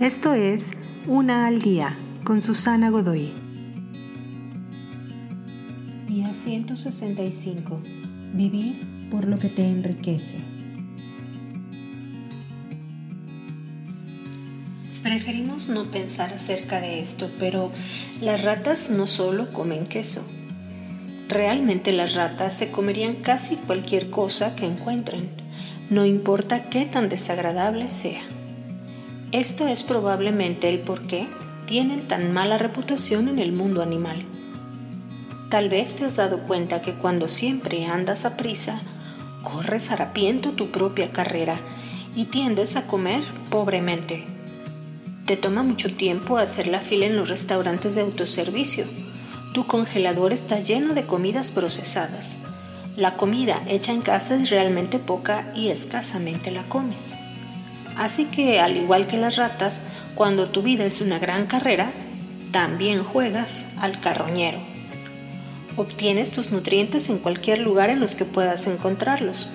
Esto es Una al Día con Susana Godoy. Día 165. Vivir por lo que te enriquece. Preferimos no pensar acerca de esto, pero las ratas no solo comen queso. Realmente las ratas se comerían casi cualquier cosa que encuentren, no importa qué tan desagradable sea. Esto es probablemente el por qué tienen tan mala reputación en el mundo animal. Tal vez te has dado cuenta que cuando siempre andas a prisa, corres harapiento tu propia carrera y tiendes a comer pobremente. Te toma mucho tiempo hacer la fila en los restaurantes de autoservicio. Tu congelador está lleno de comidas procesadas. La comida hecha en casa es realmente poca y escasamente la comes. Así que, al igual que las ratas, cuando tu vida es una gran carrera, también juegas al carroñero. Obtienes tus nutrientes en cualquier lugar en los que puedas encontrarlos.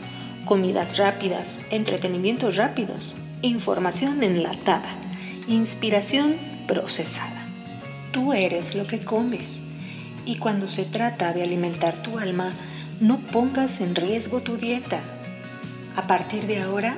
Comidas rápidas, entretenimientos rápidos, información enlatada, inspiración procesada. Tú eres lo que comes. Y cuando se trata de alimentar tu alma, no pongas en riesgo tu dieta. A partir de ahora,